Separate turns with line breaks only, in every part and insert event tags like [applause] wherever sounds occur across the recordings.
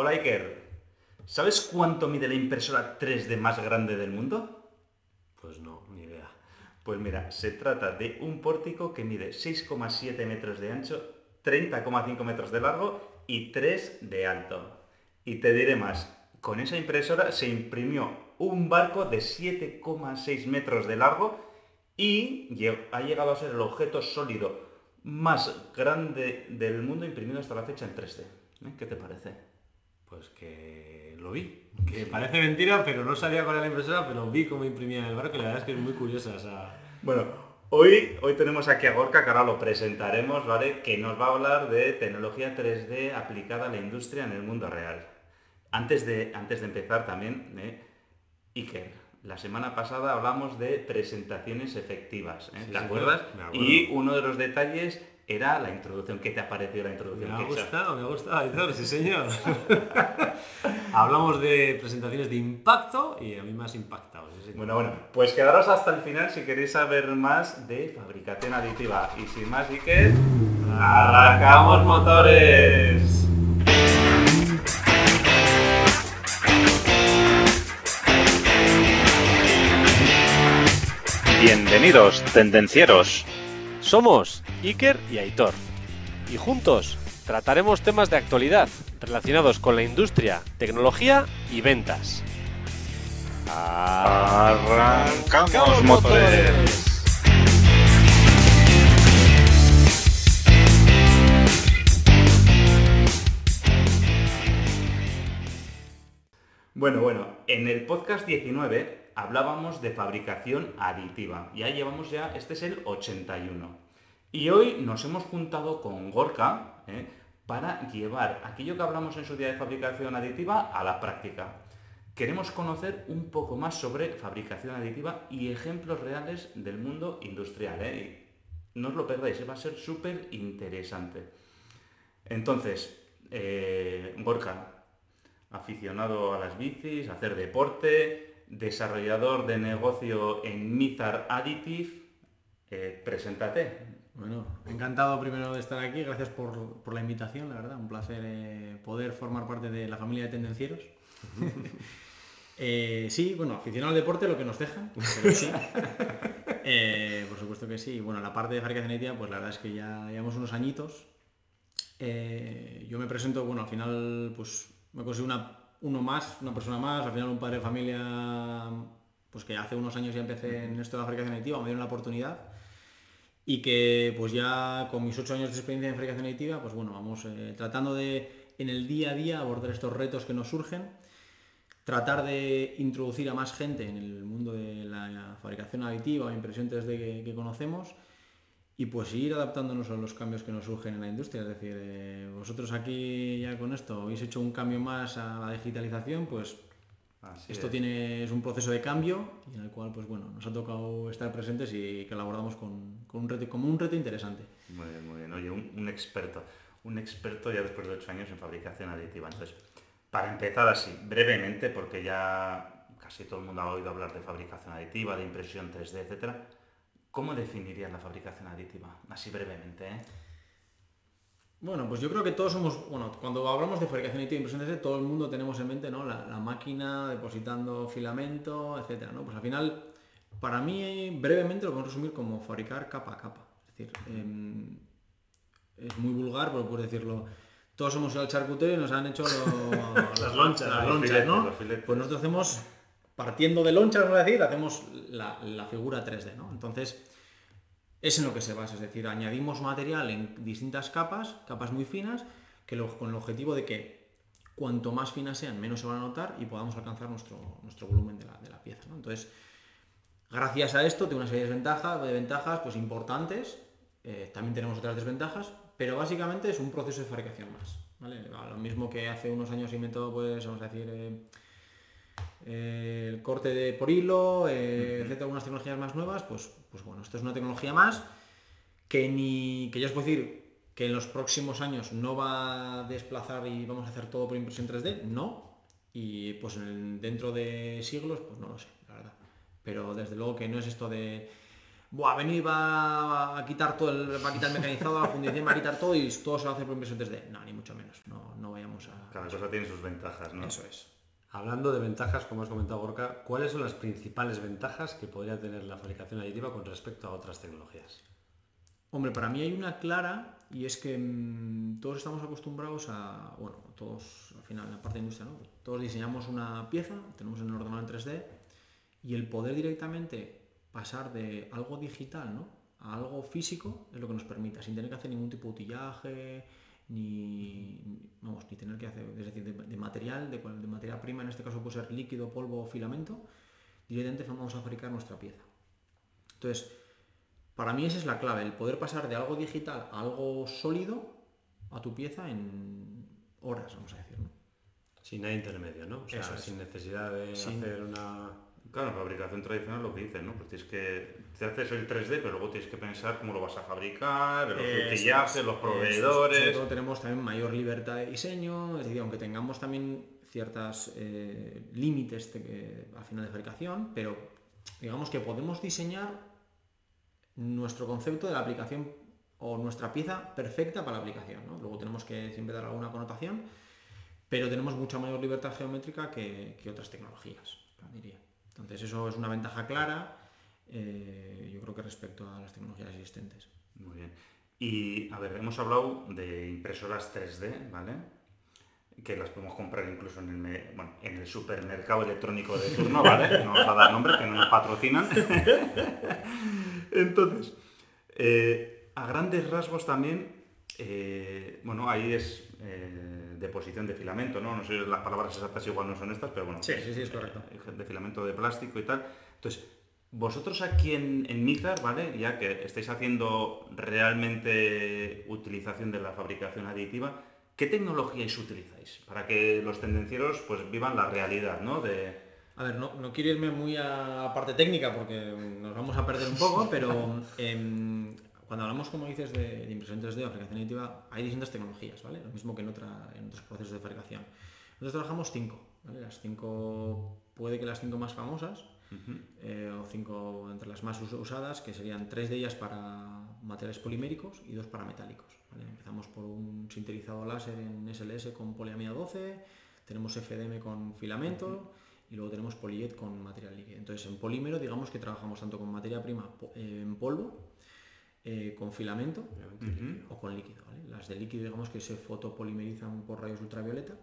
Hola Iker, ¿sabes cuánto mide la impresora 3D más grande del mundo?
Pues no, ni idea.
Pues mira, se trata de un pórtico que mide 6,7 metros de ancho, 30,5 metros de largo y 3 de alto. Y te diré más, con esa impresora se imprimió un barco de 7,6 metros de largo y ha llegado a ser el objeto sólido más grande del mundo imprimido hasta la fecha en 3D. ¿Eh? ¿Qué te parece?
Pues que lo vi. Que parece mentira, pero no sabía cuál era la impresora, pero vi cómo imprimía el barco y la verdad es que es muy curiosa esa...
Bueno, hoy, hoy tenemos aquí a Gorka, que ahora lo presentaremos, ¿vale? Que nos va a hablar de tecnología 3D aplicada a la industria en el mundo real. Antes de, antes de empezar también, ¿eh? Iker, la semana pasada hablamos de presentaciones efectivas, ¿eh? ¿te acuerdas? Y uno de los detalles era la introducción. ¿Qué te ha parecido la introducción?
Me ha gustado, me ha gustado, sí señor. [laughs] Hablamos de presentaciones de impacto y a mí más impactado.
Bueno, bueno, pues quedaros hasta el final si queréis saber más de fabricación aditiva. Y sin más, y que arrancamos motores.
Bienvenidos, tendencieros. Somos Iker y Aitor. Y juntos trataremos temas de actualidad relacionados con la industria, tecnología y ventas.
Arrancamos motores. Bueno, bueno, en el podcast 19 hablábamos de fabricación aditiva. Y ahí llevamos ya, este es el 81. Y hoy nos hemos juntado con Gorka ¿eh? para llevar aquello que hablamos en su día de fabricación aditiva a la práctica. Queremos conocer un poco más sobre fabricación aditiva y ejemplos reales del mundo industrial. ¿eh? no os lo perdáis, ¿eh? va a ser súper interesante. Entonces, Gorka, aficionado a las bicis, a hacer deporte, desarrollador de negocio en Mizar Additive. Eh, preséntate.
Bueno, encantado primero de estar aquí, gracias por, la invitación, la verdad, un placer eh, poder formar parte de la familia de tendencieros. [laughs] Eh, sí, bueno, aficionado al deporte, lo que nos pero sí. [laughs] por supuesto que sí. Bueno, la parte de fabricación editiva, pues la verdad es que ya llevamos unos añitos. yo me presento, bueno, al final, pues me consigo una uno más, una persona más, al final un padre de familia, pues que hace unos años ya empecé en esto de la fabricación aditiva, me dieron la oportunidad y que pues ya con mis ocho años de experiencia en fabricación aditiva, pues bueno, vamos eh, tratando de en el día a día abordar estos retos que nos surgen, tratar de introducir a más gente en el mundo de la fabricación aditiva o impresión 3D que conocemos y pues ir adaptándonos a los cambios que nos surgen en la industria. Es decir, eh, vosotros aquí ya con esto habéis hecho un cambio más a la digitalización, pues esto es. tiene es un proceso de cambio y en el cual pues bueno nos ha tocado estar presentes y que lo abordamos con, un reto como un reto interesante.
Muy bien, muy bien. Oye, un, experto, un experto ya después de ocho años en fabricación aditiva. Entonces, para empezar así, brevemente, porque ya casi todo el mundo ha oído hablar de fabricación aditiva, de impresión 3D, etcétera ¿Cómo definirías la fabricación aditiva? Así brevemente, ¿eh?
Bueno, pues yo creo que todos somos, bueno, cuando hablamos de fabricación aditiva impresión 3D, todo el mundo tenemos en mente ¿no? la, máquina depositando filamento, etcétera, ¿no? Pues al final, para mí, brevemente lo podemos resumir como fabricar capa a capa. Es decir, em, es muy vulgar, pero puedes decirlo. Todos ido al charcutero y nos han hecho [laughs]
las lonchas,
las lonchas, ¿no? Pues nosotros hacemos partiendo de lonchas, vamos a decir, hacemos la, figura 3D, ¿no? Entonces, es en lo que se basa, es decir, añadimos material en distintas capas, capas muy finas, que con el objetivo de que cuanto más finas sean, menos se van a notar y podamos alcanzar nuestro, volumen de la, pieza. Entonces, gracias a esto, tiene una serie de ventajas, pues, importantes, eh, también tenemos otras desventajas, pero básicamente es un proceso de fabricación más. Lo mismo que hace unos años inventó, pues, vamos a decir, eh, el corte de por hilo, eh, etcétera, algunas tecnologías más nuevas, pues, pues bueno, esto es una tecnología más que ni que ya os puedo decir que en los próximos años no va a desplazar y vamos a hacer todo por impresión 3D, no, y pues dentro de siglos, pues no lo sé, la verdad. Pero desde luego que no es esto de Buah, venir va a quitar todo el, va a quitar el mecanizado, la fundición va a quitar todo y todo se va a hacer por impresión 3D. No, ni mucho menos. No, no vayamos a.
Cada cosa tiene sus ventajas, ¿no?
Eso es.
Hablando de ventajas, como has comentado Gorka, ¿cuáles son las principales ventajas que podría tener la fabricación aditiva con respecto a otras tecnologías?
Hombre, para mí hay una clara y es que mm, todos estamos acostumbrados a, bueno, todos al final en la parte de industria, ¿no? Todos diseñamos una pieza, tenemos el ordenador en 3D y el poder directamente pasar de algo digital, ¿no? A algo físico es lo que nos permite, sin tener que hacer ningún tipo de utillaje, ni, vamos, ni tener que hacer, es decir, de, de material, de, de materia prima, en este caso puede ser líquido, polvo o filamento, directamente vamos a fabricar nuestra pieza. Entonces, para mí esa es la clave, el poder pasar de algo digital a algo sólido a tu pieza en horas, vamos a decir. ¿no?
Sin nada intermedio, ¿no? O sea,
Eso es.
sin necesidad de
Sin-
hacer una...
Claro, en fabricación tradicional lo que dicen, ¿no? Pues tienes que... Te haces el 3D, pero luego tienes que pensar cómo lo vas a fabricar, los utillajes,
es,
los.
Sobre
proveedores...
todo tenemos también mayor libertad de diseño, es decir, aunque tengamos también ciertos límites de que- al final de fabricación, pero digamos que podemos diseñar nuestro concepto de la aplicación o nuestra pieza perfecta para la aplicación. ¿no? Luego tenemos que siempre dar alguna connotación, pero tenemos mucha mayor libertad geométrica que, que otras tecnologías, diría. Entonces eso es una ventaja clara, eh, yo creo que respecto a las tecnologías existentes.
Muy bien. Y, a ver, hemos hablado de impresoras 3D, ¿vale? Que las podemos comprar incluso en el, bueno, en el supermercado electrónico de turno, ¿vale? [laughs] No vamos a dar nombre, que no nos patrocinan. [laughs] Entonces, eh, a grandes rasgos también, eh, bueno, ahí es deposición de filamento, ¿no? No sé, las palabras exactas igual no son estas, pero bueno.
Sí, sí, sí, es correcto.
eh, de filamento de plástico y tal. Entonces, vosotros aquí en, en Mizar, ¿vale? Ya que estáis haciendo realmente utilización de la fabricación aditiva, ¿qué tecnologías utilizáis? Para que los tendencieros pues vivan la realidad, ¿no? De,
A ver, no, no quiero irme muy a parte técnica porque nos vamos a perder un poco, pero [laughs] em, cuando hablamos, como dices, de, de impresión 3D o fabricación aditiva, hay distintas tecnologías, ¿vale? Lo mismo que en, otra, en otros procesos de fabricación. Nosotros trabajamos cinco, ¿vale? Las cinco, puede que las cinco más famosas, eh, o cinco entre las más us- usadas, que serían tres de ellas para materiales poliméricos y dos para metálicos. ¿vale? Empezamos por un sintetizado láser en SLS con poliamida 12, tenemos FDM con filamento y luego tenemos polijet con material líquido. Entonces en polímero digamos que trabajamos tanto con materia prima eh, en polvo, eh, con filamento o con líquido. ¿vale? Las de líquido digamos que se fotopolimerizan por rayos ultravioleta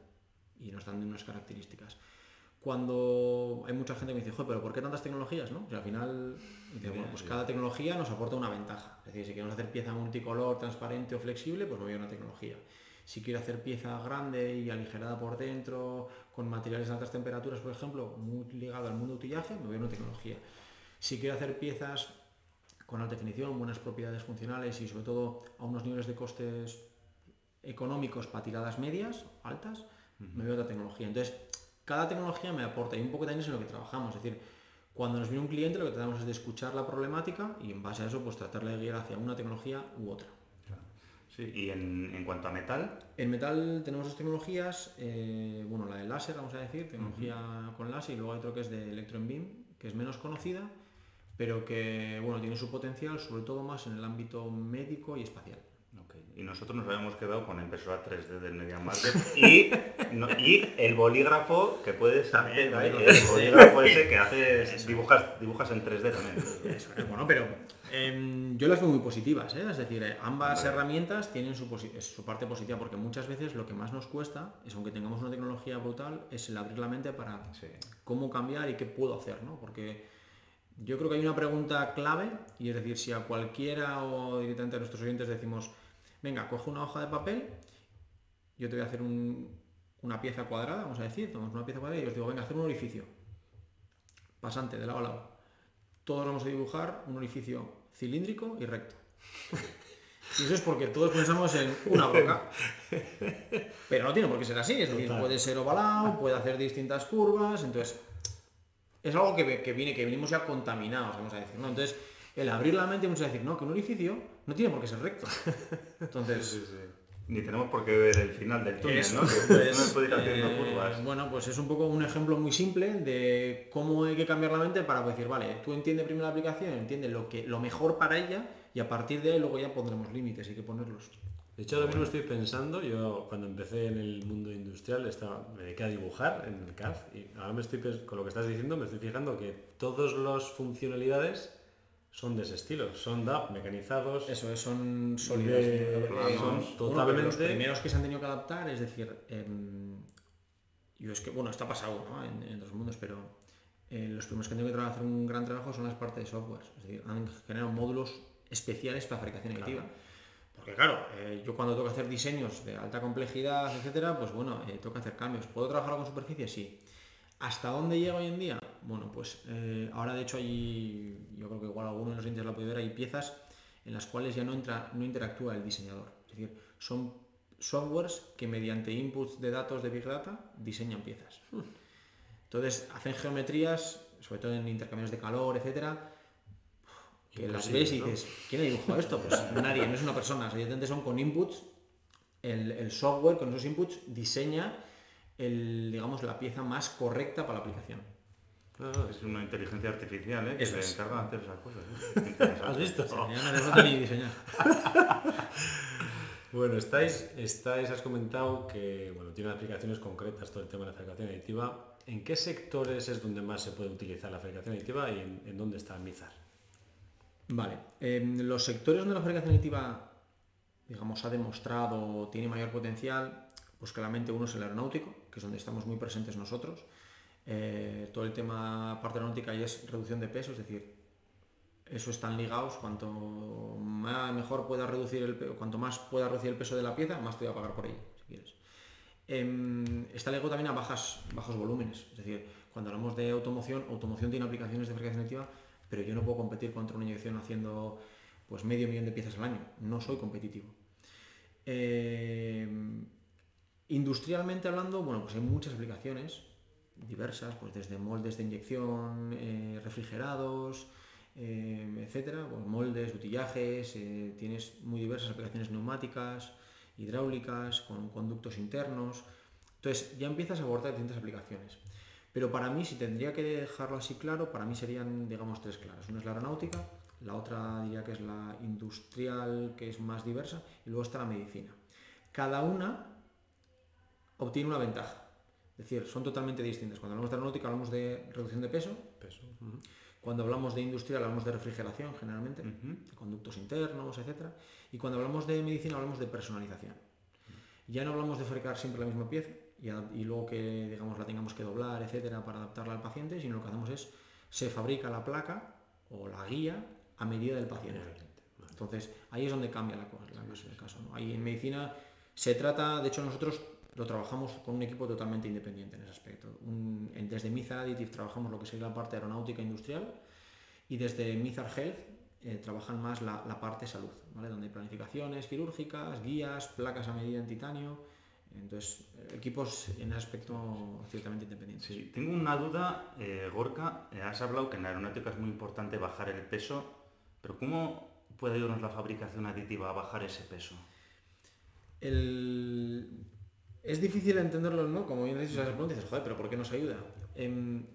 y nos dan unas características. Cuando hay mucha gente que me dice, "Joder, pero ¿por qué tantas tecnologías? ¿no? Al final, dice, bueno, pues cada tecnología nos aporta una ventaja. Es decir, si queremos hacer pieza multicolor, transparente o flexible, pues me voy a una tecnología. Si quiero hacer pieza grande y aligerada por dentro, con materiales de altas temperaturas, por ejemplo, muy ligado al mundo utillaje, me voy a una tecnología. Si quiero hacer piezas con alta definición, buenas propiedades funcionales y sobre todo a unos niveles de costes económicos para tiradas medias, altas, me veo otra tecnología. Entonces, cada tecnología me aporta y un poco también es en lo que trabajamos. Es decir, cuando nos viene un cliente lo que tratamos es de escuchar la problemática y en base a eso pues tratar de guiar hacia una tecnología u otra.
sí, y en, en cuanto a metal,
En metal tenemos dos tecnologías, eh, bueno, la de láser, vamos a decir, tecnología con láser, y luego hay otro que es de electron beam, que es menos conocida, pero que bueno, tiene su potencial, sobre todo más en el ámbito médico y espacial.
y nosotros nos habíamos quedado con la impresora 3D del Media Market [laughs] y, no- y el bolígrafo que puedes hacer,
También, bolígrafo
el
3D.
bolígrafo ese que haces, [laughs] dibujas, dibujas en 3D también.
Eso, bueno, pero em, yo las veo muy positivas, ¿eh? es decir, eh, ambas
Vale.
herramientas tienen su, su parte positiva, porque muchas veces lo que más nos cuesta es, aunque tengamos una tecnología brutal, es el abrir la mente para
Sí.
cómo cambiar y qué puedo hacer, ¿no? Porque yo creo que hay una pregunta clave, y es decir, si a cualquiera o directamente a nuestros oyentes decimos, venga, coge una hoja de papel, yo te voy a hacer un- una pieza cuadrada, vamos a decir, tomamos una pieza cuadrada y os digo, venga, hacer un orificio, pasante de lado a lado. Todos vamos a dibujar un orificio cilíndrico y recto. Y eso es porque todos pensamos en una boca. Pero no tiene por qué ser así, es decir, puede ser ovalado, puede hacer distintas curvas, entonces es algo que, que viene, que venimos ya contaminados, vamos a decir, ¿no? Entonces, el abrir la mente vamos a decir, no, que un orificio no tiene por qué ser recto. [laughs] Entonces,
ni tenemos por qué ver el final del túnel,
Eso,
¿no? Que no puede ir haciendo
eh,
curvas.
Bueno, pues es un poco un ejemplo muy simple de cómo hay que cambiar la mente para decir, vale, tú entiendes primero la aplicación, entiende lo que lo mejor para ella y a partir de ahí luego ya pondremos límites, hay que ponerlos.
De hecho, ahora mismo estoy pensando, yo cuando empecé en el mundo industrial estaba, me dediqué a dibujar en el CAD y ahora me estoy, con lo que estás diciendo, me estoy fijando que todas las funcionalidades son de ese estilo, son DAP, mecanizados,
Eso es, son sólidos.
De-
Eh,
planos,
bueno,
totalmente-
los primeros que se han tenido que adaptar, es decir, em, yo es que, bueno, está pasado ¿no? en, en otros mundos, pero eh, los primeros que han tenido que hacer un gran trabajo son las partes de software. Es decir, han generado módulos especiales para fabricación aditiva. Porque claro, eh, yo cuando tengo que hacer diseños de alta complejidad, etcétera, pues bueno, eh, tengo que hacer cambios. ¿Puedo trabajar con superficie? Sí. ¿Hasta dónde llega hoy en día? Bueno, pues eh, ahora de hecho hay, yo creo que igual alguno de los oyentes la puede ver, hay piezas en las cuales ya no, entra, no interactúa el diseñador. Es decir, son softwares que mediante inputs de datos de Big Data diseñan piezas. Entonces hacen geometrías, sobre todo en intercambios de calor, etcétera, que las ves y dices, ¿quién ha dibujado esto? Pues [laughs] nadie, no es una persona. O sea, evidentemente son con inputs, el, el software con esos inputs diseña el, digamos, la pieza más correcta para la aplicación.
Ah,
Es una inteligencia artificial, ¿eh? Que
Eso
se
es.
encarga de hacer esas cosas. ¿eh? [laughs]
¿Has visto?
Ya no falta ni diseñar. [laughs]
Bueno, estáis, estáis, has comentado que bueno, tiene aplicaciones concretas todo el tema de la fabricación aditiva. ¿En qué sectores es donde más se puede utilizar la fabricación aditiva y en, en dónde está Mizar?
Vale, en los sectores donde la fabricación aditiva, digamos, ha demostrado, tiene mayor potencial, pues claramente uno es el aeronáutico, que es donde estamos muy presentes nosotros. Eh, todo el tema parte aeronáutica y es reducción de peso, es decir, eso están ligados, cuanto más, mejor pueda reducir el cuanto más pueda reducir el peso de la pieza, más te voy a pagar por ella, si quieres. Em, está ligado también a bajas, bajos volúmenes, es decir, cuando hablamos de automoción, automoción tiene aplicaciones de fabricación aditiva, pero yo no puedo competir contra una inyección haciendo pues medio millón de piezas al año, no soy competitivo. Em, industrialmente hablando, bueno, pues hay muchas aplicaciones diversas, pues desde moldes de inyección, eh, refrigerados, eh, etcétera, pues moldes, utillajes, eh, tienes muy diversas aplicaciones neumáticas, hidráulicas, con conductos internos. Entonces ya empiezas a abordar distintas aplicaciones. Pero para mí, si tendría que dejarlo así claro, para mí serían, digamos, tres claras. Una es la aeronáutica, la otra diría que es la industrial, que es más diversa, y luego está la medicina. Cada una obtiene una ventaja. Es decir, son totalmente distintas. Cuando hablamos de aeronáutica hablamos de reducción de peso,
Peso.
Cuando hablamos de industrial hablamos de refrigeración generalmente, de conductos internos, etc. Y cuando hablamos de medicina hablamos de personalización. Ya no hablamos de fabricar siempre la misma pieza y, luego que digamos la tengamos que doblar, etcétera, para adaptarla al paciente, sino lo que hacemos es se fabrica la placa o la guía a medida del paciente. Entonces, ahí es donde cambia la cosa, la cosa- el caso. ¿no? Ahí en medicina se trata, de hecho nosotros lo trabajamos con un equipo totalmente independiente en ese aspecto. Un- desde Mizar Additive trabajamos lo que sería la parte aeronáutica industrial y desde Mizar Health eh, trabajan más la, la parte salud, ¿vale? donde hay planificaciones quirúrgicas, guías, placas a medida en titanio. Entonces, equipos en aspecto ciertamente independientes.
Sí, tengo una duda, eh, Gorka, eh, has hablado que en la aeronáutica es muy importante bajar el peso, pero ¿cómo puede ayudarnos la fabricación aditiva a bajar ese peso?
El- Es difícil entenderlo, ¿no? Como bien dices, dices, joder, pero ¿por qué nos ayuda? Em,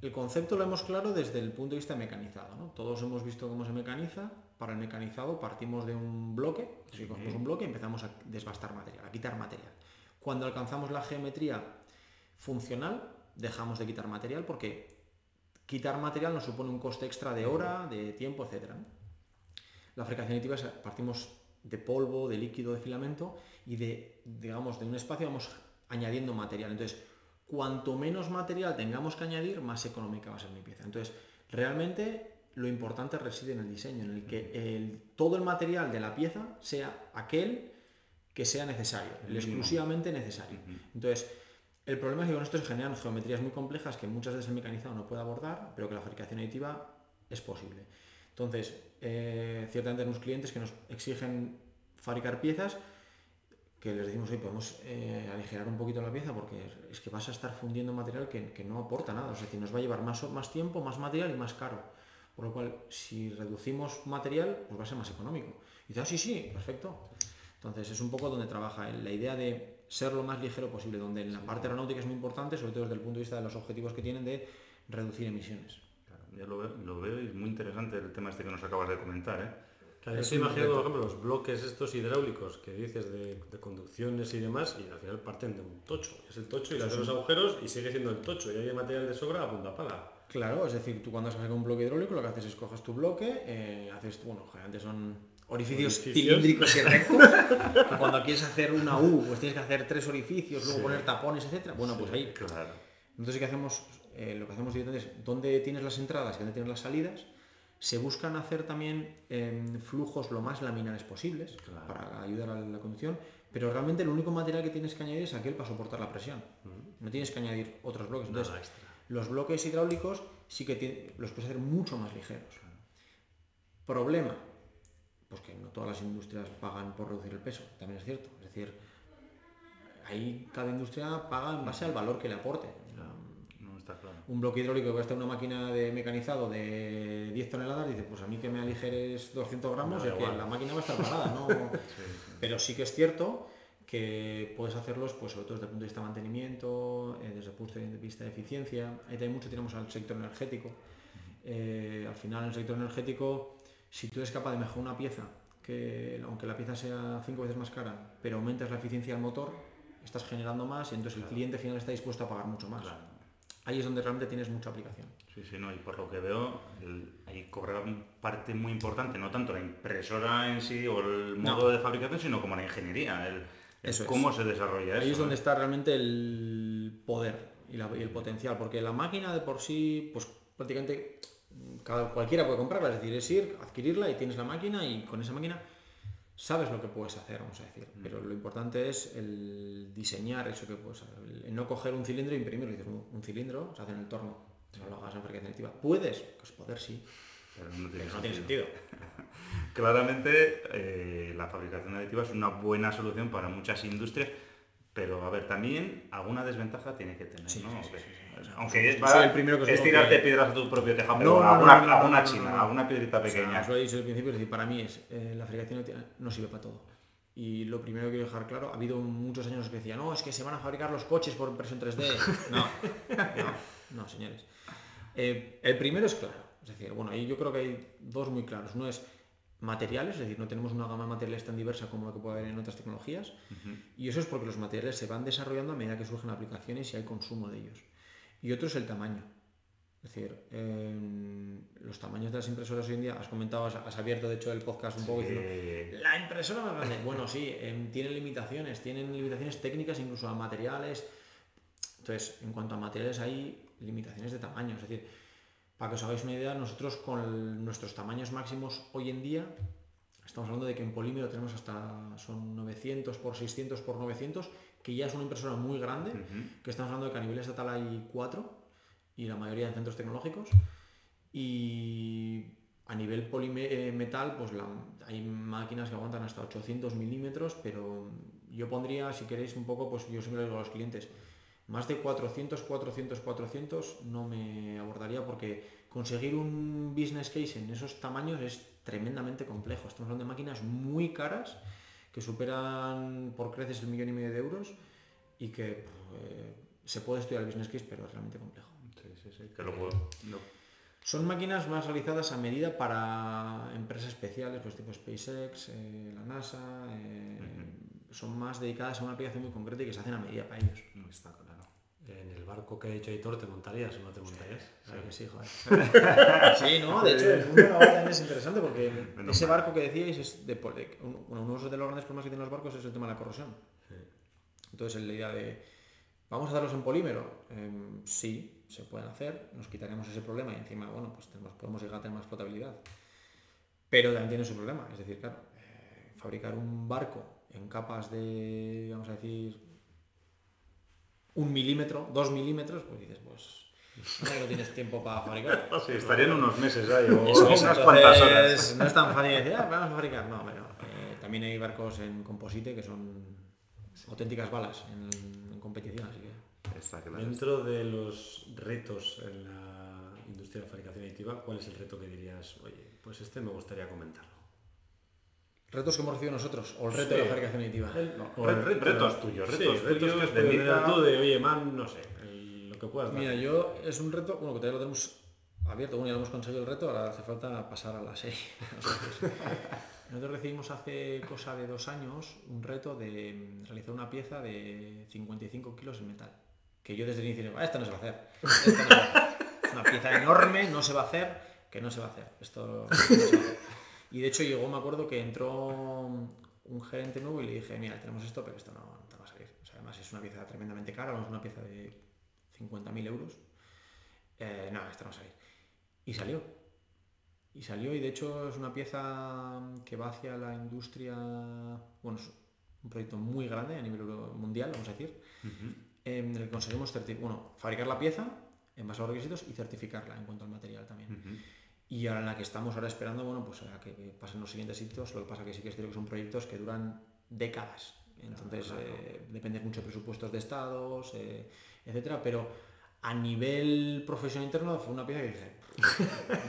el concepto lo hemos claro desde el punto de vista mecanizado, ¿no? Todos hemos visto cómo se mecaniza. Para el mecanizado partimos de un bloque, si cogemos un bloque y empezamos a desbastar material, a quitar material. Cuando alcanzamos la geometría funcional, dejamos de quitar material porque quitar material nos supone un coste extra de hora, de tiempo, etc. La fabricación aditiva es- partimos de polvo, de líquido, de filamento y de, digamos, de un espacio vamos añadiendo material. Entonces, cuanto menos material tengamos que añadir, más económica va a ser mi pieza. Entonces, realmente lo importante reside en el diseño, en el que todo el material de la pieza sea aquel que sea necesario, el
mínimo.
exclusivamente necesario. Entonces, el problema es que con esto se generan geometrías muy complejas que muchas veces el mecanizado no puede abordar, pero que la fabricación aditiva es posible. Entonces, eh, ciertamente tenemos clientes que nos exigen fabricar piezas que les decimos, oye, podemos eh, aligerar un poquito la pieza porque es que vas a estar fundiendo material que, que no aporta nada, es decir, nos va a llevar más, más tiempo, más material y más caro. Por lo cual, si reducimos material, pues va a ser más económico. Y dice, ah, sí, sí, perfecto. Entonces es un poco donde trabaja él, la idea de ser lo más ligero posible, donde en la parte aeronáutica es muy importante, sobre todo desde el punto de vista de los objetivos que tienen de reducir emisiones.
Claro, ya lo veo, lo veo y es muy interesante el tema este que nos acabas de comentar, ¿eh?
Claro, yo imaginando, por ejemplo, los bloques estos hidráulicos que dices de, de conducciones y demás, y al final parten de un tocho. Es el tocho y los agujeros y sigue siendo el tocho. Y hay material de sobra a punta pala.
Claro, es decir, tú cuando haces un bloque hidráulico lo que haces es coges tu bloque, eh, haces, bueno, generalmente son orificios,
Orificios.
cilíndricos y rectos, que cuando quieres hacer una U, pues tienes que hacer tres orificios, luego poner tapones, etcétera. Bueno, pues ahí
Claro.
Entonces, ¿qué hacemos? Eh, lo que hacemos directamente es dónde tienes las entradas y dónde tienes las salidas. Se buscan hacer también em, flujos lo más laminares posibles
Claro.
para ayudar a la conducción, pero realmente el único material que tienes que añadir es aquel para soportar la presión. No tienes que añadir otros bloques. Entonces,
extra.
los bloques hidráulicos sí que los puedes hacer mucho más ligeros. Problema, pues que no todas las industrias pagan por reducir el peso, también es cierto. Es decir, ahí cada industria paga en base al valor que le aporte.
No está claro.
Un bloque hidráulico que cuesta una máquina de mecanizado de 10 toneladas, dice, pues a mí que me aligeres 200 gramos, es que la máquina va a estar parada, ¿no? [laughs] Pero sí que es cierto que puedes hacerlos, pues sobre todo desde el punto de vista de mantenimiento, eh, desde el punto de vista de eficiencia. Ahí también mucho tenemos al sector energético. Eh, al final, en el sector energético, si tú eres capaz de mejorar una pieza, que aunque la pieza sea cinco veces más cara, pero aumentas la eficiencia del motor, estás generando más y entonces el cliente final está dispuesto a pagar mucho más. Ahí es donde realmente tienes mucha aplicación.
Sí, sí, no, y por lo que veo, el- ahí cobra parte muy importante, no tanto la impresora en sí o el
No.
modo de fabricación, sino como la ingeniería, el, el
Eso es.
cómo se desarrolla
Ahí
eso.
es donde está realmente el poder y, la- y el potencial, porque la máquina de por sí, pues prácticamente cualquiera puede comprarla, es decir, es ir, adquirirla y tienes la máquina y con esa máquina sabes lo que puedes hacer, vamos a decir. Pero lo importante es el diseñar eso que puedes hacer, el no coger un cilindro e imprimirlo, dices, un, un cilindro se hace en el torno, no lo hagas en fabricación aditiva. ¿Puedes? Pues poder sí,
Pero no tiene
pero no tiene
sentido. [laughs]
sentido.
Claramente eh, la fabricación aditiva es una buena solución para muchas industrias, pero a ver, también alguna desventaja tiene que tener,
Sí,
¿no?
sí,
Que-
sí, sí, sí.
Aunque es, para-
el primero que
es tirarte
que-
piedras a tu propio tejado,
No,
pero
no, no, no, no,
china,
no.
alguna piedrita
O sea,
pequeña.
os lo he dicho el principio, es decir, para mí es eh, la fabricación no sirve para todo. Y lo primero que quiero dejar claro, ha habido muchos años que decían, no, es que se van a fabricar los coches por impresión 3D. [laughs] No, no, no, señores. Eh, el primero es claro. Es decir, bueno, ahí yo creo que hay dos muy claros. Uno es materiales, es decir, no tenemos una gama de materiales tan diversa como la que puede haber en otras tecnologías. Y eso es porque los materiales se van desarrollando a medida que surgen aplicaciones y hay consumo de ellos. Y otro es el tamaño. Es decir, em, los tamaños de las impresoras hoy en día, has comentado, has, has abierto de hecho el podcast un poco diciendo,
Eh,
la impresora más grande. Bueno, sí, em, tienen limitaciones, tienen limitaciones técnicas, incluso a materiales. Entonces, en cuanto a materiales hay limitaciones de tamaño. Es decir, para que os hagáis una idea, nosotros con el- nuestros tamaños máximos hoy en día, estamos hablando de que en polímero tenemos hasta, son 900 por 600 por 900, que ya es una impresora muy grande, que estamos hablando de que a nivel estatal hay cuatro, y la mayoría en centros tecnológicos. Y a nivel polimetal, pues la- hay máquinas que aguantan hasta 800 milímetros, pero yo pondría, si queréis un poco, pues yo siempre le digo a los clientes, más de 400, 400, 400 no me abordaría porque conseguir un business case en esos tamaños es tremendamente complejo. Estamos hablando de máquinas muy caras que superan por creces el millón y medio de euros y que eh, se puede estudiar el business case, pero es realmente complejo.
sí, sí, sí, que lo puedo-
Son máquinas más realizadas a medida para empresas especiales, pues tipo SpaceX, eh, la NASA, eh, son más dedicadas a una aplicación muy concreta y que se hacen a medida para ellos.
no está claro.
En el barco que ha dicho Aitor, ¿te montarías o no te montarías?
Claro que sí, joder. [laughs] sí, no, de hecho, el mundo también es interesante porque [laughs]
Menos
ese barco que decíais es de, de- uno de los grandes problemas que tienen los barcos es el tema de la corrosión. Entonces, la idea de, ¿vamos a hacerlos en polímero? Em, sí, se pueden hacer, nos quitaríamos ese problema y encima, bueno, pues tenemos- podemos llegar a tener más flotabilidad. Pero también tiene su problema, es decir, claro, eh, fabricar un barco en capas de, vamos a decir, un milímetro, dos milímetros, pues dices, pues no tienes tiempo para fabricar. [laughs]
Sí, estarían unos meses ahí, o
Eso
unas cuantas horas.
No es tan fácil decir, ah, vamos a fabricar. No, pero eh, también hay barcos en composite que son auténticas balas en, en competición, así que.
Está claro.
Dentro de los retos en la industria de fabricación aditiva, ¿cuál es el reto que dirías, oye, pues este me gustaría comentarlo?
Retos que hemos recibido nosotros, o el reto de la fabricación aditiva.
No, retos tuyos,
sí,
retos
retos
tuyos
que
de
tú de, oye, man, no sé, el- lo que puedas dar.
Mira, yo es un reto, bueno, que todavía lo tenemos abierto, bueno, ya lo hemos conseguido el reto, ahora hace falta pasar a la serie. [laughs] Nosotros recibimos hace cosa de dos años un reto de realizar una pieza de 55 kilos en metal. Que yo desde el inicio digo, "Ah, esta no se va a hacer. esta no se va a hacer". Es una pieza enorme, no se va a hacer, que no se va a hacer. Esto no se va a hacer. Y de hecho llegó, me acuerdo que entró un gerente nuevo y le dije, mira, tenemos esto, pero esto no, no te va a salir. O sea, además es una pieza tremendamente cara, es una pieza de 50.000 euros. Eh, no, esto no va a salir. Y salió. Y salió y de hecho es una pieza que va hacia la industria, bueno, es un proyecto muy grande a nivel mundial, vamos a decir, en el que conseguimos bueno, fabricar la pieza en base a los requisitos y certificarla en cuanto al material también. Y ahora en la que estamos ahora esperando, bueno, pues a que pasen los siguientes hitos, lo que pasa que sí que es cierto que son proyectos que duran décadas. Entonces eh, depende mucho de presupuestos de estados, eh, etcétera, pero a nivel profesional interno fue una pieza que dije,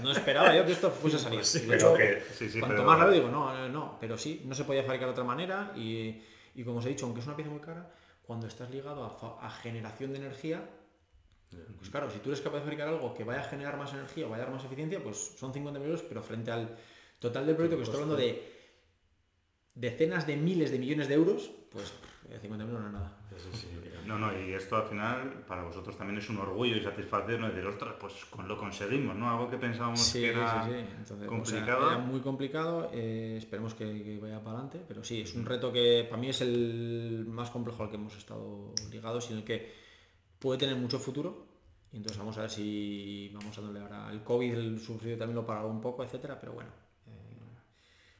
no esperaba yo que esto fuese a salir.
Sí,
Y de
pero
hecho,
que- sí, sí,
cuanto
pero-
más veo digo, no, no, pero sí, no se podía fabricar de otra manera y, y como os he dicho, aunque es una pieza muy cara, cuando estás ligado a generación de energía, pues claro, si tú eres capaz de fabricar algo que vaya a generar más energía o vaya a dar más eficiencia, pues son 50 euros, pero frente al total del proyecto que estoy hablando de decenas de miles de millones de euros, pues pff, 50 euros no es nada. [laughs]
No, no, y esto al final para vosotros también es un orgullo y satisfacción, ¿no? Decir, ostras, pues con- lo conseguimos, ¿no? Algo que pensábamos que era
sí, sí. Entonces, o sea,
complicado.
era muy complicado, eh, esperemos que, que vaya para adelante, pero sí, es un reto que para mí es el más complejo al que hemos estado ligados y en el que puede tener mucho futuro. Y entonces vamos a ver si vamos dándole ahora. El COVID, el sufrido también lo paró un poco, etcétera, pero bueno. eh,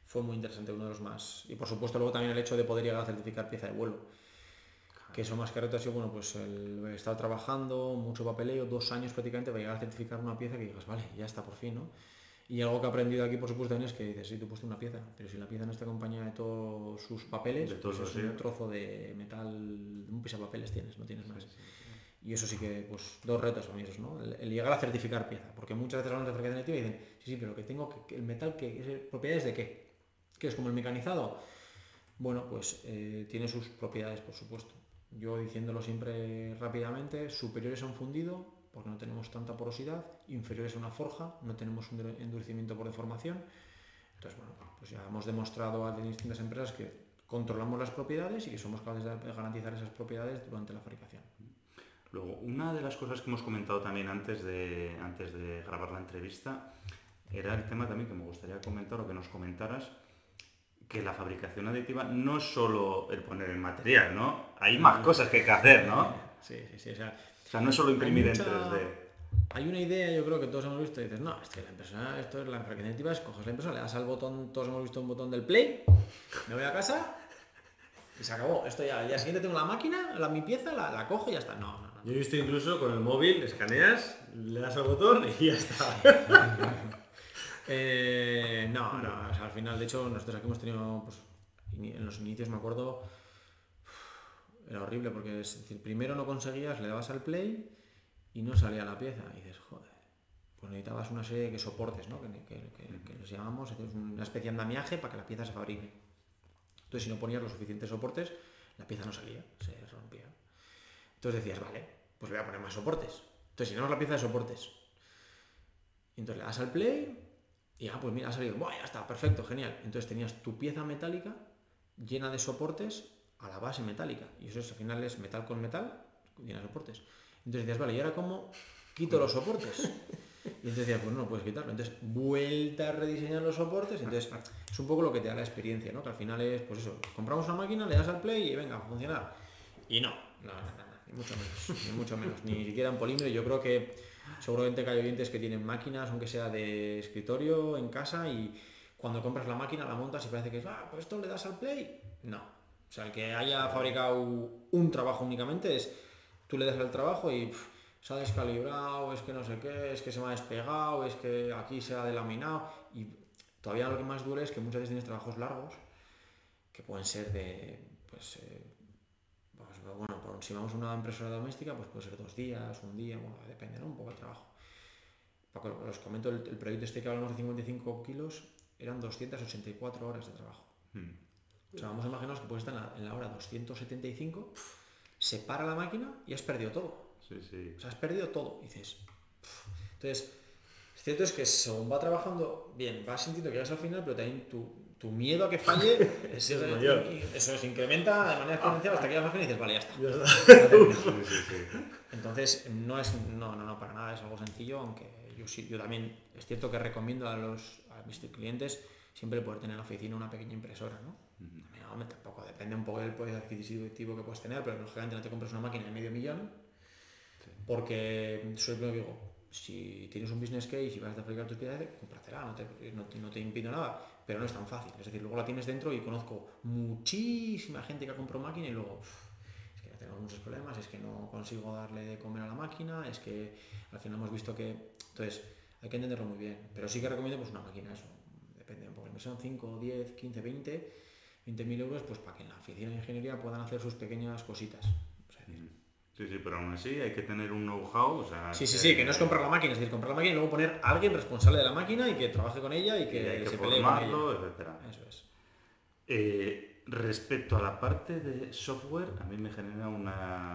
fue muy interesante, uno de los más. Y por supuesto luego también el hecho de poder llegar a certificar pieza de vuelo. Que eso más que reto ha sido, bueno, pues el estar trabajando, mucho papeleo, dos años prácticamente para llegar a certificar una pieza que digas, vale, ya está por fin, ¿no? Y algo que he aprendido aquí, por supuesto, también es que dices, sí, tú pusiste una pieza, pero si la pieza no está acompañada de todos sus papeles,
De
pues es un trozo de metal, un pisapapeles tienes, no tienes más. Y eso sí que, pues, dos retos para mí esos, ¿no? El, llegar a certificar pieza, porque muchas veces hablamos de fabricación aditiva y dicen, sí, sí, pero que tengo, el metal, que es propiedades de qué? ¿Qué es como el mecanizado? Bueno, pues eh, tiene sus propiedades, por supuesto. Yo diciéndolo siempre rápidamente, superiores a un fundido, porque no tenemos tanta porosidad, inferiores a una forja, no tenemos un endure- endurecimiento por deformación. Entonces, bueno, pues ya hemos demostrado a distintas empresas que controlamos las propiedades y que somos capaces de garantizar esas propiedades durante la fabricación.
Luego, una de las cosas que hemos comentado también antes de, antes de grabar la entrevista era el tema también que me gustaría comentar o que nos comentaras, que la fabricación aditiva no es solo el poner el material, ¿no? Hay más cosas que hay que hacer, ¿no?
Sí, sí, sí. O sea,
O sea, no es solo imprimir
mucha-
en 3D.
Hay una idea, yo creo que todos hemos visto, y dices, no, es que la impresora, esto es la fabricación aditiva, es coges la impresora, le das al botón, todos hemos visto un botón del play, me voy a casa y se acabó. Esto ya, al día siguiente tengo la máquina, la, mi pieza, la, la cojo y ya está. No, no, no.
Yo he visto incluso con el móvil, escaneas, le das al botón y ya está. [laughs]
Eh, no, al final, de hecho, nosotros aquí hemos tenido, pues, en los inicios me acuerdo, era horrible porque es decir, primero no conseguías, le dabas al play y no salía la pieza. Y dices, joder, pues necesitabas una serie de soportes, ¿no? Que, que, que- que les llamamos, una especie de andamiaje para que la pieza se fabrique. Entonces, si no ponías los suficientes soportes, la pieza no salía, se rompía. Entonces decías, vale, pues voy a poner más soportes. Entonces, llenamos la pieza de soportes. Entonces le das al play y ah, pues mira, ha salido, Buah, ya está, perfecto, genial. Entonces tenías tu pieza metálica llena de soportes a la base metálica. Y eso es, al final es metal con metal, llena de soportes. Entonces decías, vale, ¿y ahora cómo quito los soportes? Y entonces decías, pues no, puedes quitarlo. Entonces, vuelta a rediseñar los soportes. Entonces, es un poco lo que te da la experiencia, ¿no? Que al final es, pues eso, compramos una máquina, le das al play y venga, a funcionar. Y no, no, no, no, ni mucho menos, ni mucho menos, ni siquiera en polímero. Yo creo que seguramente que hay oyentes que tienen máquinas, aunque sea de escritorio, en casa, y cuando compras la máquina la montas y parece que es, ah, pues esto le das al play. No. O sea, el que haya fabricado un trabajo únicamente es, tú le das al trabajo y se ha descalibrado, es que no sé qué, es que se me ha despegado, es que aquí se ha delaminado. Y todavía lo que más duele es que muchas veces tienes trabajos largos, que pueden ser de, pues, eh, bueno, por- si vamos a una impresora doméstica, pues puede ser dos días, un día, bueno, depende, ¿no? Un poco el trabajo. Que os comento, el, el proyecto este que hablamos de 55 kilos eran 284 horas de trabajo.
Mm.
O sea, vamos a imaginarnos que puedes estar en la, en la hora 275, se para la máquina y has perdido todo.
Sí, sí.
O sea, has perdido todo. Y dices. Entonces, es cierto es que según va trabajando, bien, vas sintiendo que llegas al final, pero también tu, tu miedo a que falle [laughs] es,
Es mayor.
Eso se incrementa de manera exponencial hasta que al final y dices, vale, ya está.
Ya está.
Ya terminé. [laughs]
Sí, sí, sí.
Entonces, no es, no, no, no, para nada es algo sencillo, aunque yo sí, yo también, es cierto que recomiendo a los a mis clientes siempre poder tener en la oficina una pequeña impresora, ¿no? Tampoco, depende un poco del poder adquisitivo que puedes tener, pero lógicamente no te compres una máquina de medio millón, porque soy primero que digo, si tienes un business case y vas a fabricar tus piezas, cómpratela, no te, no, te, impido nada, pero no es tan fácil. Es decir, luego la tienes dentro y conozco muchísima gente que ha comprado máquina y luego, "Uf, es que ya tengo muchos problemas, es que no consigo darle de comer a la máquina, es que al final hemos visto que... Entonces, hay que entenderlo muy bien, pero sí que recomiendo pues una máquina, eso, depende un poco, que son 5, 10, 15, 20, 20 mil euros, pues para que en la oficina de ingeniería puedan hacer sus pequeñas cositas. Sea,
Sí, sí, pero aún así hay que tener un know-how. O sea,
Sí, sí, sí, que no es comprar la máquina, es decir, comprar la máquina y luego poner a alguien responsable de la máquina y que trabaje con ella y
que
que,
hay que
se pelee con ella.
etcétera.
Eso es.
Eh, respecto a la parte de software, a mí me genera una,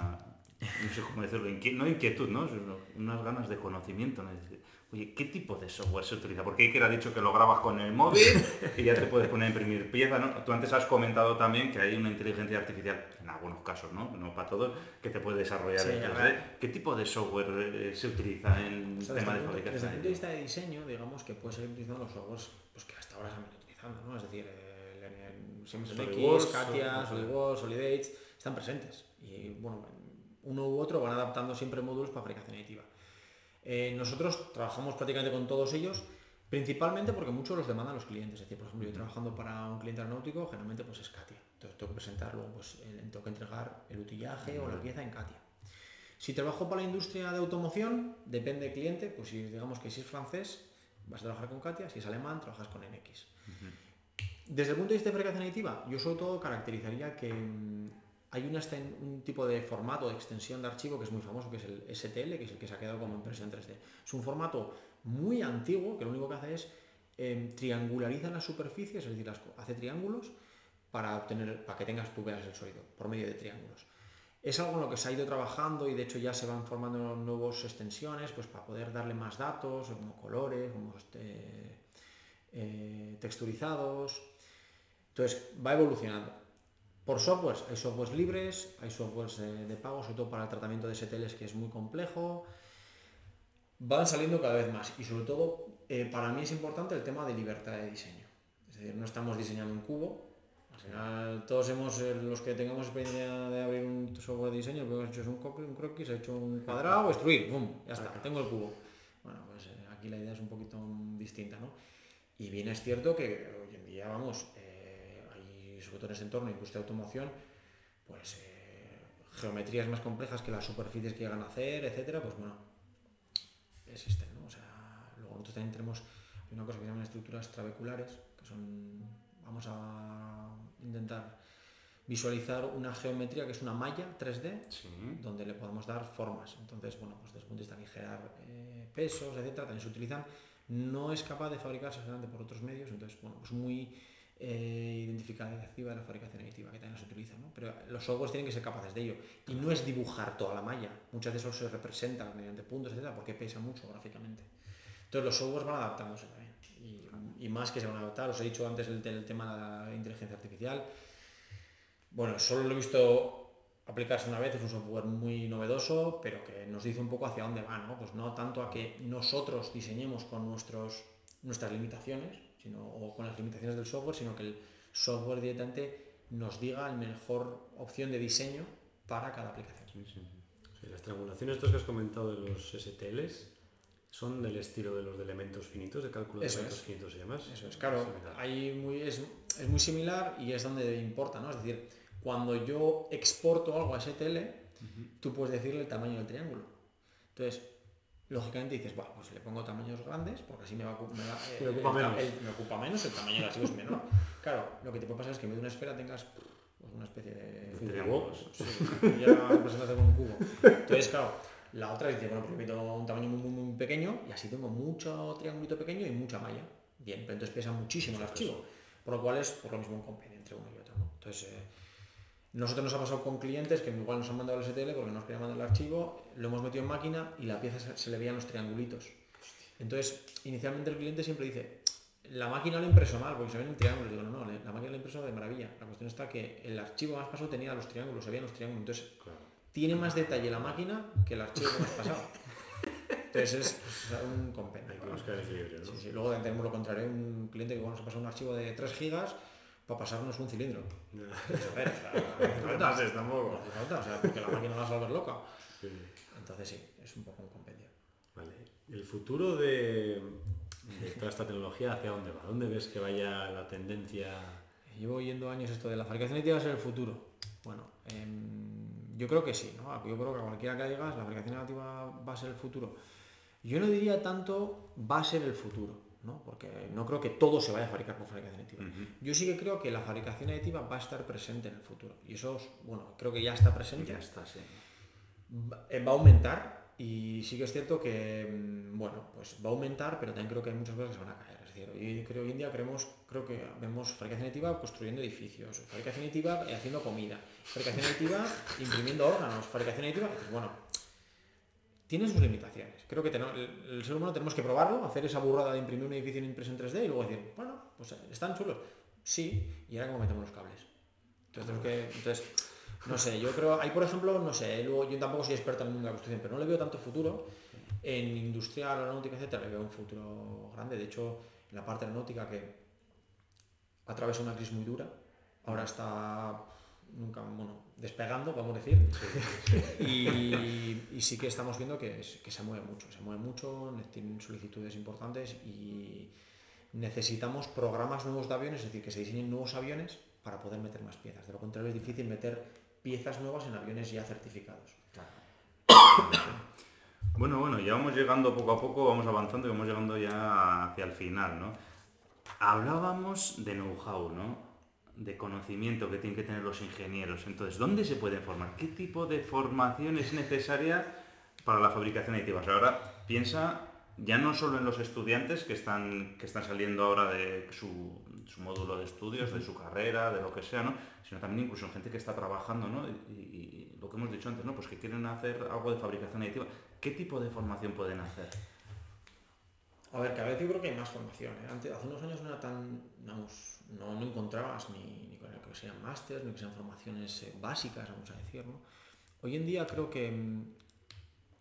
no sé cómo decirlo, inqui- no inquietud, ¿no? Unas ganas de conocimiento. Oye, ¿qué tipo de software se utiliza? Porque Iker ha dicho que lo grabas con el móvil y ya te puedes poner a imprimir piezas, ¿no? Tú antes has comentado también que hay una inteligencia artificial, en algunos casos, ¿no? No para todos, que te puede desarrollar
Sí,
en
a
3D.
ver.
¿Qué tipo de software eh, se utiliza en
O sea,
tema de
el punto, desde el
fabricación?
punto de vista de diseño, digamos que puedes seguir utilizando los softwares pues, que hasta ahora se han venido utilizando, ¿no? Es decir, el, el, siempre
SolidWorks,
Katia,
Solid-
SolidWorks, SolidAge, están presentes. Y bueno, uno u otro van adaptando siempre módulos para fabricación aditiva. Eh, nosotros trabajamos prácticamente con todos ellos, principalmente porque muchos los demandan los clientes. Es decir, por ejemplo, yo trabajando para un cliente aeronáutico, generalmente pues es Katia. Entonces tengo que presentar luego, pues el- tengo que entregar el utillaje o la pieza en Katia. Si trabajo para la industria de automoción, depende del cliente, pues si digamos que si es francés, vas a trabajar con Katia, si es alemán, trabajas con NX. Desde el punto de vista de fabricación aditiva, yo sobre todo caracterizaría que mm, hay un tipo de formato de extensión de archivo que es muy famoso, que es el STL, que es el que se ha quedado como impresión 3D. Es un formato muy antiguo que lo único que hace es eh, triangulariza las superficies, es decir, hace triángulos para, obtener, para que tengas tú veas el sólido por medio de triángulos. Es algo en lo que se ha ido trabajando y de hecho ya se van formando nuevas extensiones pues para poder darle más datos, como colores, como este, eh, texturizados. Entonces va evolucionando. Por softwares, hay softwares libres, hay softwares de, de pago, sobre todo para el tratamiento de STLs que es muy complejo. Van saliendo cada vez más y sobre todo eh, para mí es importante el tema de libertad de diseño. Es decir, no estamos diseñando un cubo. Al final todos hemos, eh, los que tengamos experiencia de abrir un software de diseño, lo que hemos hecho es un, croquis, un croquis, he hecho un cuadrado, extruir, ¡pum! Ya está, tengo el cubo. Bueno, pues eh, aquí la idea es un poquito mm, distinta, ¿no? Y bien es cierto que hoy en día, vamos, eh, sobre todo en este entorno, industria de automoción, pues eh, geometrías más complejas que las superficies que llegan a hacer, etcétera, pues bueno, existen, ¿no? O sea, luego nosotros también tenemos una cosa que se llaman estructuras trabeculares, que son, vamos a intentar visualizar una geometría que es una malla 3D,
Sí.
donde le podemos dar formas. Entonces, bueno, pues desde el punto de vista de generar eh, pesos, etcétera, también se utilizan. No es capaz de fabricarse por otros medios, entonces, bueno, pues muy eh, identificativa de la fabricación aditiva, que también se utiliza, ¿no? Pero los softwares tienen que ser capaces de ello. Y no es dibujar toda la malla. Muchas de eso se representa mediante puntos, etcétera, porque pesa mucho gráficamente. Entonces los softwares van adaptándose también. Y, más que se van a adaptar, os he dicho antes el, el tema de la inteligencia artificial. Bueno, solo lo he visto aplicarse una vez, es un software muy novedoso, pero que nos dice un poco hacia dónde va, ¿no? Pues no tanto a que nosotros diseñemos con nuestros, nuestras limitaciones, sino, o con las limitaciones del software, sino que el software directamente nos diga la mejor opción de diseño para cada aplicación.
Sí, sí,
las triangulaciones estos que has comentado de los STLs son del estilo de los de elementos finitos, de cálculo de
Eso
elementos
es.
finitos se llama.
Eso es, claro, hay muy, es, es muy similar y es donde importa, ¿no? Es decir, cuando yo exporto algo a STL, tú puedes decirle el tamaño del triángulo. Entonces, lógicamente dices, bueno, pues le pongo tamaños grandes porque así me, va, me, va-
Me ocupa
el-
menos.
el- me ocupa menos, el tamaño del archivo es menor. Claro, lo que te puede pasar es que en vez de una esfera tengas pues, una especie de...
Cubo.
Sí, ya representaste con un cubo. Entonces, claro, la otra dice, bueno, pues le meto un tamaño muy, muy, muy pequeño y así tengo mucho triangulito pequeño y mucha malla. Bien, pero entonces pesa muchísimo el archivo. Por lo cual es por lo mismo un compendio entre uno y otro. ¿no? Entonces, eh, nosotros nos ha pasado con clientes que igual nos han mandado el STL porque nos querían mandar el archivo, lo hemos metido en máquina y la pieza se, se le veían los triangulitos. Entonces, inicialmente el cliente siempre dice, la máquina lo ha impreso mal porque se ven en triángulos. Digo, no, no, la máquina lo ha impreso de maravilla. La cuestión está que el archivo más pasado tenía los triángulos, se veían los triángulos. Entonces, tiene más detalle la máquina que el archivo que hemos pasado. Entonces es pues, un compendio.
Hay que buscar equilibrio, ¿no?
Sí, sí. Luego tenemos lo contrario, un cliente que bueno, se pasa un archivo de 3 gigas para pasarnos un cilindro. No [laughs]
tampoco.
No o sea, porque la máquina la vas a volver loca.
Sí.
Entonces sí, es un poco un compendio.
Vale. El futuro de, de toda esta tecnología, ¿hacia dónde va? ¿Dónde ves que vaya la tendencia?
Llevo oyendo años esto de la fabricación aditiva va a ser el futuro. Bueno, em, yo creo que sí, ¿no? Yo creo que a cualquiera que digas, la fabricación aditiva va a ser el futuro. Yo no diría tanto va a ser el futuro, ¿no? Porque no creo que todo se vaya a fabricar por fabricación aditiva. Yo sí que creo que la fabricación aditiva va a estar presente en el futuro. Y eso, es- bueno, creo que ya está presente.
Ya está, sí.
va eh, va a aumentar y sí que es cierto que mm, bueno pues va a aumentar pero también creo que hay muchas cosas que se van a caer es decir hoy, creo, hoy en día creemos, creo que vemos fabricación aditiva construyendo edificios fabricación aditiva eh, haciendo comida fabricación aditiva imprimiendo órganos fabricación aditiva dices, bueno tiene sus limitaciones creo que tenemos- el, ser humano tenemos que probarlo hacer esa burrada de imprimir un edificio en impresión 3D y luego decir bueno pues eh, están chulos sí y ahora cómo metemos los cables entonces, entonces no sé, yo creo, hay por ejemplo, no sé, luego yo tampoco soy experto en el mundo la construcción, pero no le veo tanto futuro. En industrial, aeronáutica, etcétera, le veo un futuro grande. De hecho, en la parte aeronáutica que atravesó una crisis muy dura, ahora está nunca, bueno, despegando, vamos a decir. Y, y sí que estamos viendo que, es- que se mueve mucho, se mueve mucho, ne- tienen solicitudes importantes y necesitamos programas nuevos de aviones, es decir, que se diseñen nuevos aviones para poder meter más piezas. De lo contrario es difícil meter piezas nuevas en aviones ya certificados.
Bueno, bueno, ya vamos llegando poco a poco, vamos avanzando y vamos llegando ya hacia el final, ¿no? Hablábamos de know-how, ¿no? De conocimiento que tienen que tener los ingenieros. Entonces, ¿dónde se pueden formar? ¿Qué tipo de formación es necesaria para la fabricación aditiva? O sea, ahora piensa ya no solo en los estudiantes que están, que están saliendo ahora de su, su módulo de estudios, de su carrera, de lo que sea, ¿no? Sino también incluso en gente que está trabajando, ¿no? Y, y- y lo que hemos dicho antes, ¿no? Pues que quieren hacer algo de fabricación aditiva. ¿Qué tipo de formación pueden hacer?
A ver, cada vez yo creo que hay más formación. ¿eh? Antes, hace unos años no era tan, vamos, no, no encontrabas ni, ni que sean másters, ni que sean formaciones eh, básicas, vamos a decir, ¿no? Hoy en día creo que mm,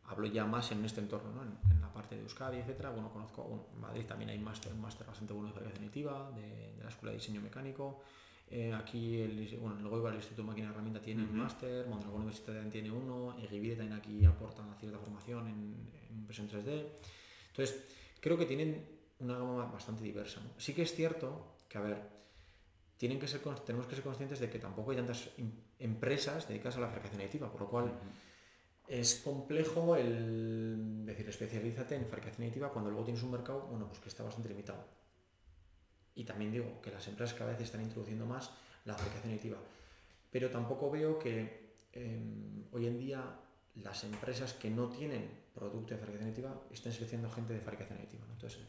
hablo ya más en este entorno, ¿no? en, en la parte de Euskadi, etcétera. Bueno, conozco, bueno, en Madrid también hay máster, un máster bastante bueno de aditiva, de, de la Escuela de Diseño Mecánico. Eh, aquí, el, bueno, luego iba el Instituto de Máquina y Herramienta tiene un máster, Mondragón Universidad también tiene uno, Egibide también aquí aporta una cierta formación en, en impresión 3D. Entonces, creo que tienen una gama bastante diversa. ¿no? Sí que es cierto que, a ver, tienen que ser, tenemos que ser conscientes de que tampoco hay tantas em- empresas dedicadas a la fabricación aditiva, por lo cual es complejo el decir especialízate en fabricación aditiva cuando luego tienes un mercado bueno, pues que está bastante limitado. Y también digo que las empresas cada vez están introduciendo más la fabricación aditiva. Pero tampoco veo que eh, hoy en día las empresas que no tienen producto de fabricación aditiva estén seleccionando gente de fabricación aditiva. ¿no? Entonces,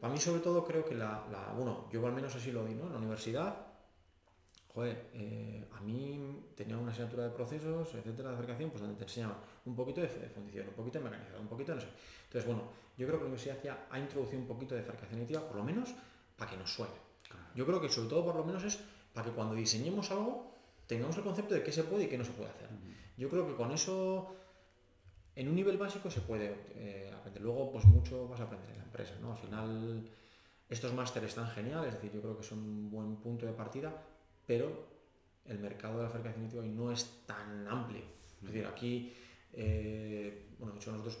para mí sobre todo creo que la, la- bueno, yo al menos así lo vi, ¿no? En la universidad, joder, eh, a mí tenía una asignatura de procesos, etcétera, de fabricación, pues donde te enseñaban un poquito de, fundición, un poquito de mecanizado, un poquito de no sé. Entonces, bueno, yo creo que la universidad ya ha introducido un poquito de fabricación aditiva, por lo menos para que nos suene. Yo creo que sobre todo por lo menos es para que cuando diseñemos algo tengamos el concepto de qué se puede y qué no se puede hacer. Yo creo que con eso en un nivel básico se puede eh, aprender. Luego, pues mucho vas a aprender en la empresa, ¿no? Al final, estos másteres están geniales, es decir, yo creo que son un buen punto de partida, pero el mercado de la fabricación aditiva hoy no es tan amplio. Es decir, aquí, eh, bueno, de hecho nosotros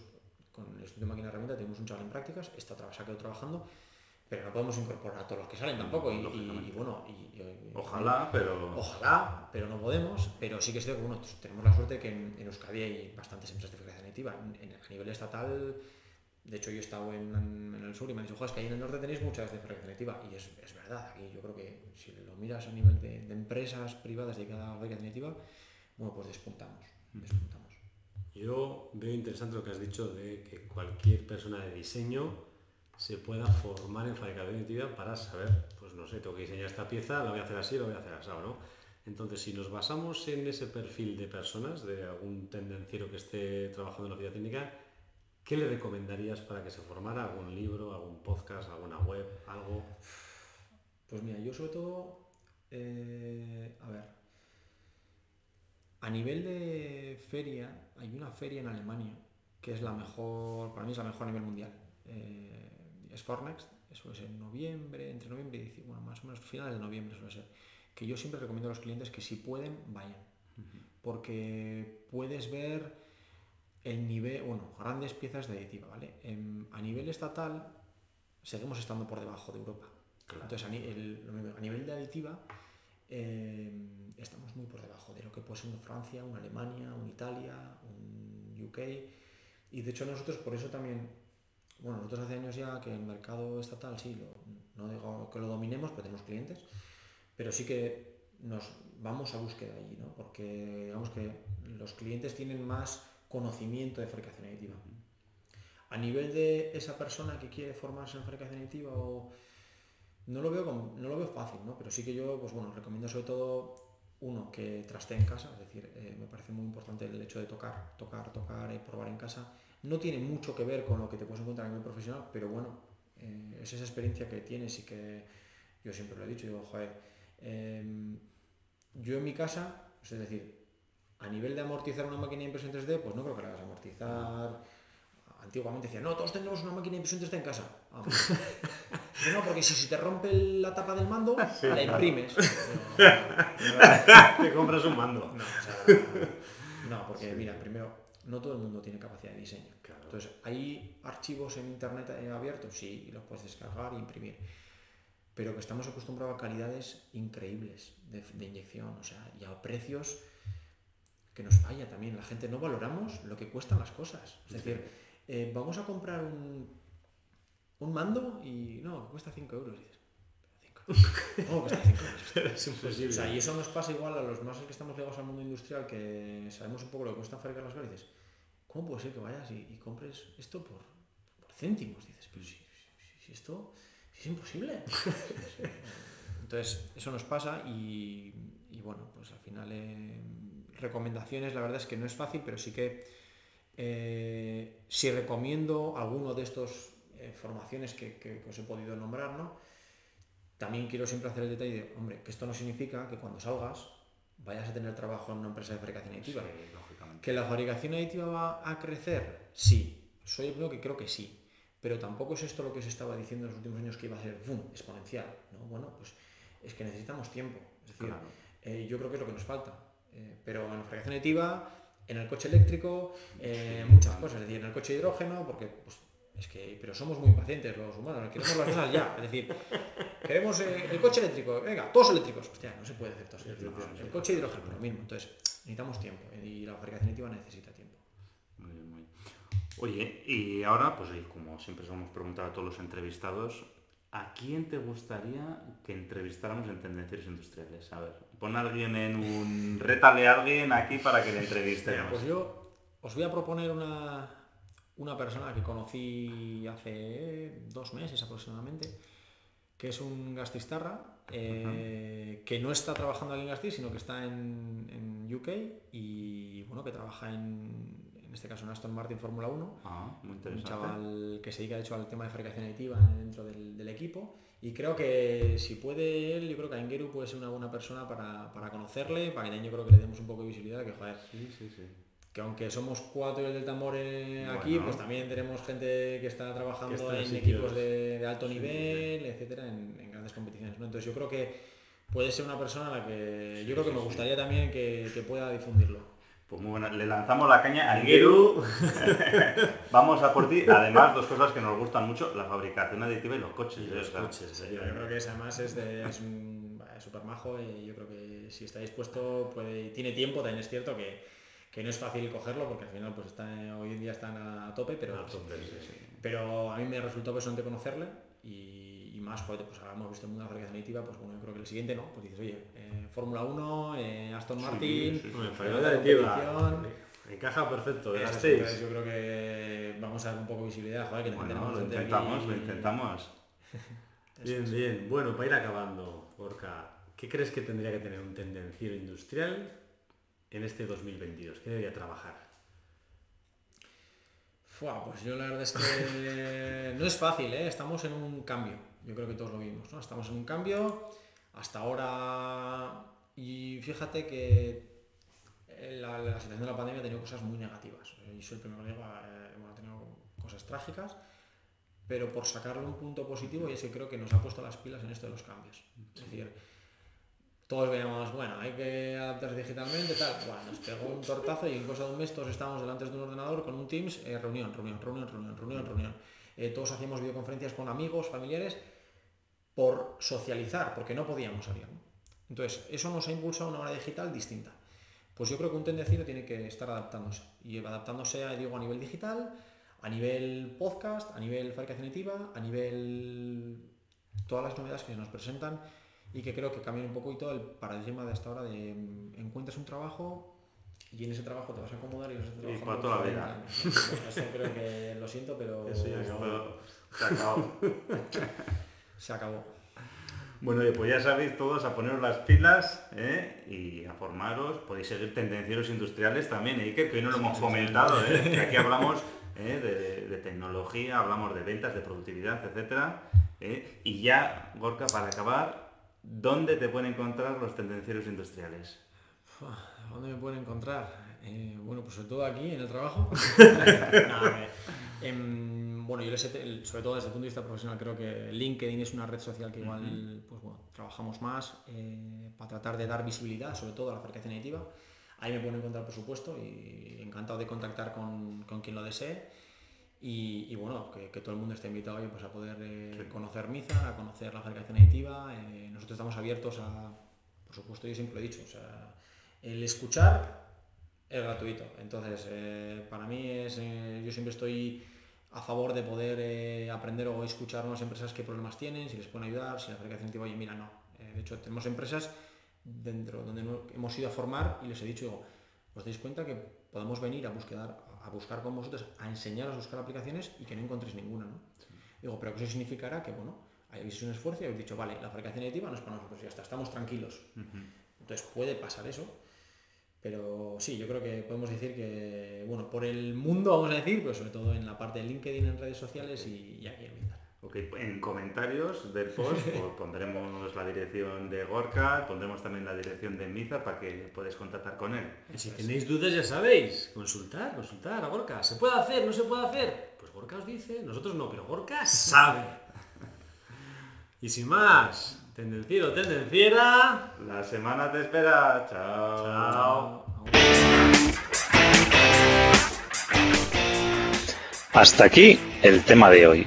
con el Instituto de Máquina y Herramienta tenemos un chaval en prácticas, está se ha quedado trabajando, pero no podemos incorporar a todos los que salen tampoco. Y, y-
Lógicamente.
y bueno, y- y-
Ojalá, pero...
Ojalá, pero no podemos. Pero sí que es cierto que bueno, tenemos la suerte que en, en Euskadi hay bastantes empresas de fabricación aditiva. En- en- a nivel estatal, de hecho yo he estado en, en el sur y me han dicho, "Jo, es que ahí en el norte tenéis muchas de fabricación aditiva. Y es, es verdad, aquí yo creo que si lo miras a nivel de, de empresas privadas dedicadas a fabricación aditiva, bueno, pues despuntamos. despuntamos.
Yo veo interesante lo que has dicho de que cualquier persona de diseño se pueda formar en fabricación aditiva para saber, pues no sé, tengo que diseñar esta pieza, la voy a hacer así, la voy a hacer así, ¿no? Entonces, si nos basamos en ese perfil de personas, de algún tendenciero que esté trabajando en la vida técnica, ¿qué le recomendarías para que se formara? ¿Algún libro, algún podcast, alguna web, algo?
Pues mira, yo sobre todo, eh, a ver, a nivel de feria, hay una feria en Alemania que es la mejor, para mí es la mejor a nivel mundial. Eh, es Fornext, eso es en noviembre, entre noviembre y diciembre, bueno, más o menos finales de noviembre suele ser. Que yo siempre recomiendo a los clientes que si pueden, vayan. Porque puedes ver el nivel, bueno, grandes piezas de aditiva, ¿vale? a nivel estatal seguimos estando por debajo de Europa. Entonces, a, nivel de aditiva, eh, estamos muy por debajo de lo que puede ser una Francia, una Alemania, una Italia, un UK. Y de hecho nosotros por eso también bueno, nosotros hace años ya que el mercado estatal sí, no digo que lo dominemos, pero tenemos clientes, pero sí que nos vamos a búsqueda allí, ¿no? Porque digamos que los clientes tienen más conocimiento de fabricación aditiva. A nivel de esa persona que quiere formarse en fabricación aditiva o no lo veo no lo veo fácil, ¿no? Pero sí que yo, pues bueno, recomiendo sobre todo uno que traste en casa, es decir, eh, me parece muy importante el hecho de tocar, tocar, tocar y probar en casa no tiene mucho que ver con lo que te puedes encontrar a nivel profesional, pero bueno, eh, es esa experiencia que tienes y que yo siempre lo he dicho, digo, joder, em, yo en mi casa, es decir, a nivel de amortizar una máquina de impresión 3D, pues no creo que la hagas amortizar. Antiguamente decía, no, todos tenemos una máquina de impresión 3D en casa. Ah, pues, [laughs] no, porque si, te rompe la tapa del mando, [laughs] la imprimes. [laughs]
te compras un mando.
No, porque mira, primero, no todo el mundo tiene capacidad de diseño. Entonces, ¿hay archivos en Internet abiertos? Sí, y los puedes descargar e imprimir. Pero que estamos acostumbrados a calidades increíbles de, inyección, o sea, y a precios que nos falla también. La gente no valoramos lo que cuestan las cosas. Es decir, eh, vamos a comprar un, un mando y no, cuesta 5 euros. ¿Cómo cuesta 5 euros? es imposible. O sea, y eso nos pasa igual a los más que estamos ligados al mundo industrial, que sabemos un poco lo que cuesta fabricar las garices. ¿cómo puede ser que vayas y, compres esto por, céntimos? Dices, pero si, esto es imposible. [laughs] Entonces, eso nos pasa y, bueno, pues al final eh, recomendaciones, la verdad es que no es fácil, pero sí que eh, si recomiendo alguno de estos eh, formaciones que, os he podido nombrar, ¿no? También quiero siempre hacer el detalle de, hombre, que esto no significa que cuando salgas vayas a tener trabajo en una empresa de fabricación aditiva. ¿Que la fabricación aditiva va a crecer? Sí. Soy el primero que creo que sí. Pero tampoco es esto lo que se estaba diciendo en los últimos años que iba a ser boom, exponencial. ¿no? Bueno, pues es que necesitamos tiempo. Es decir, eh, yo creo que es lo que nos falta. Eh, pero en la fabricación aditiva, en el coche eléctrico, eh, muchas cosas. Es decir, en el coche de hidrógeno, porque pues, es que, pero somos muy impacientes los humanos, queremos las cosas ya. Es decir, queremos el coche eléctrico, venga, todos eléctricos. Hostia, no se puede hacer todos eléctricos. El coche hidrógeno, lo mismo. Entonces, necesitamos tiempo y la fabricación aditiva necesita tiempo.
Muy bien, muy bien. Oye, y ahora, pues como siempre hemos preguntado a todos los entrevistados, ¿a quién te gustaría que entrevistáramos en Tendencias Industriales? A ver, pon a alguien en un... Rétale a alguien aquí para que le entrevistemos.
pues yo os voy a proponer una, una persona que conocí hace dos meses aproximadamente, que es un gastistarra, eh, que no está trabajando aquí en Gastis, sino que está en, UK y bueno, que trabaja en, en este caso en Aston Martin Fórmula 1.
Ah, muy
un chaval que se dedica de hecho al tema de fabricación aditiva dentro del, equipo. Y creo que si puede él, yo creo que Aingeru puede ser una buena persona para, para conocerle, para que yo creo que le demos un poco de visibilidad, que joder,
sí, sí, sí
que aunque somos cuatro del tambor aquí, pues también tenemos gente que está trabajando en, equipos de, alto nivel, etcétera, en, grandes competiciones. Entonces yo creo que puede ser una persona a la que yo creo que me gustaría también que, pueda difundirlo.
Pues muy buena, le lanzamos la caña a Geru. [laughs] Vamos a por ti. Además, dos cosas que nos gustan mucho, la fabricación aditiva y los coches.
los coches yo creo que además es, de, es un súper majo y yo creo que si está dispuesto, puede, tiene tiempo, también es cierto que que no es fácil cogerlo porque al final pues está, hoy en día están a tope, pero, pero a mí me resultó personalmente conocerle y, y, más, joder, pues ahora hemos visto el mundo de la fabricación aditiva, pues bueno, yo creo que el siguiente no, pues dices, oye, eh, Fórmula 1, eh, Aston Martin,
sí, Encaja perfecto,
Entonces yo creo que vamos a dar un poco de visibilidad, joder, que
Bueno, lo intentamos, lo intentamos. [laughs]
Bien, bien. Bueno, para ir acabando, Gorka, ¿qué crees que tendría que tener un tendenciero industrial en este 2022? ¿Qué debería trabajar?
Fua, pues yo la verdad es que [laughs] no es fácil, ¿eh? estamos en un cambio. Yo creo que todos lo vimos, ¿no? Estamos en un cambio. Hasta ahora, y fíjate que la, la situación de la pandemia ha tenido cosas muy negativas. Y soy el primero que digo, eh, bueno, ha tenido cosas trágicas, pero por sacarle un punto positivo, y es que creo que nos ha puesto las pilas en esto de los cambios. Es decir, todos veíamos, bueno, hay que adaptarse digitalmente, tal. Bueno, nos pegó un tortazo y en cosa de un mes todos estábamos delante de un ordenador con un Teams, eh, reunión, reunión, reunión, reunión, reunión, reunión. Eh, todos hacíamos videoconferencias con amigos, familiares, por socializar, porque no podíamos salir. ¿no? Entonces, eso nos ha impulsado una hora digital distinta. Pues yo creo que un tendenciero tiene que estar adaptándose. Y adaptándose, digo, a nivel digital, a nivel podcast, a nivel fabricación aditiva, a nivel todas las novedades que se nos presentan y que creo que cambian un poco y todo el paradigma de hasta ahora de mm, encuentras un trabajo y en ese trabajo te vas a acomodar y vas a estar
Y para toda la vida.
40 años, ¿no? Bueno, Eso creo que lo siento, pero [laughs]
Eso ya se acabó. Se acabó. [laughs]
se acabó.
Bueno, pues ya sabéis todos a poneros las pilas ¿eh? y a formaros. Podéis seguir tendencieros industriales también, ¿eh? Que hoy no lo hemos comentado, ¿eh? que aquí hablamos ¿eh? de, de tecnología, hablamos de ventas, de productividad, etcétera. Y ya, Gorka, para acabar, ¿dónde te pueden encontrar los tendencieros industriales?
¿Dónde me pueden encontrar? Eh, bueno, pues sobre todo aquí, en el trabajo. [laughs] Nada, em, bueno, yo les he- sobre todo desde el punto de vista profesional creo que LinkedIn es una red social que igual pues, bueno, trabajamos más eh, para tratar de dar visibilidad, sobre todo a la fabricación aditiva. Ahí me pueden encontrar, por supuesto, y encantado de contactar con, con quien lo desee. Y, y bueno, que, que todo el mundo esté invitado oye, pues a poder eh, conocer Mizar, a conocer la fabricación aditiva. eh, nosotros estamos abiertos a, por supuesto, yo siempre lo he dicho, o sea, el escuchar es gratuito. Entonces, eh, para mí es, yo siempre estoy a favor de poder aprender o escuchar a unas empresas qué problemas tienen, si les pueden ayudar, si la fabricación aditiva, oye, mira, no. De hecho, tenemos empresas dentro donde hemos ido a formar y les he dicho, os dais cuenta que podemos venir a buscar, a buscar con vosotros, a enseñaros a buscar aplicaciones y que no encontréis ninguna, ¿no? Digo, pero que eso significará que, bueno, habéis hecho un esfuerzo y habéis dicho, vale, la fabricación aditiva no es para nosotros, ya está, estamos tranquilos. Entonces puede pasar eso, pero sí, yo creo que podemos decir que, bueno, por el mundo vamos a decir, pero sobre todo en la parte de LinkedIn, en redes sociales y, y aquí en.
Ok, en comentarios del post [laughs] pues, pondremos la dirección de Gorka, pondremos también la dirección de Miza para que podáis contactar con él.
Si tenéis dudas ya sabéis, consultar, consultar a Gorka. ¿Se puede hacer? ¿No se puede hacer? Pues Gorka os dice, nosotros no, pero Gorka sabe. Y sin más, tendenciero, tendenciera.
La semana te espera. Chao.
Chao.
Hasta aquí el tema de hoy.